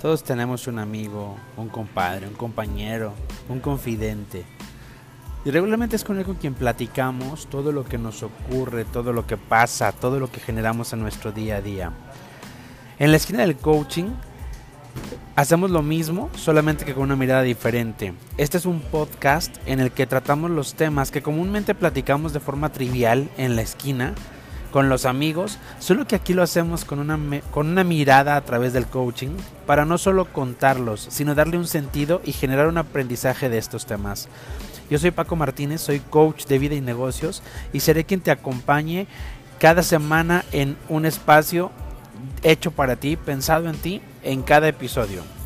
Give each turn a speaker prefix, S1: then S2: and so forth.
S1: Todos tenemos un amigo, un compadre, un compañero, un confidente. Y regularmente es con él con quien platicamos todo lo que nos ocurre, todo lo que pasa, todo lo que generamos en nuestro día a día. En la esquina del coaching hacemos lo mismo, solamente que con una mirada diferente. Este es un podcast en el que tratamos los temas que comúnmente platicamos de forma trivial en la esquina con los amigos, solo que aquí lo hacemos con una, con una mirada a través del coaching para no solo contarlos, sino darle un sentido y generar un aprendizaje de estos temas. Yo soy Paco Martínez, soy coach de vida y negocios y seré quien te acompañe cada semana en un espacio hecho para ti, pensado en ti, en cada episodio.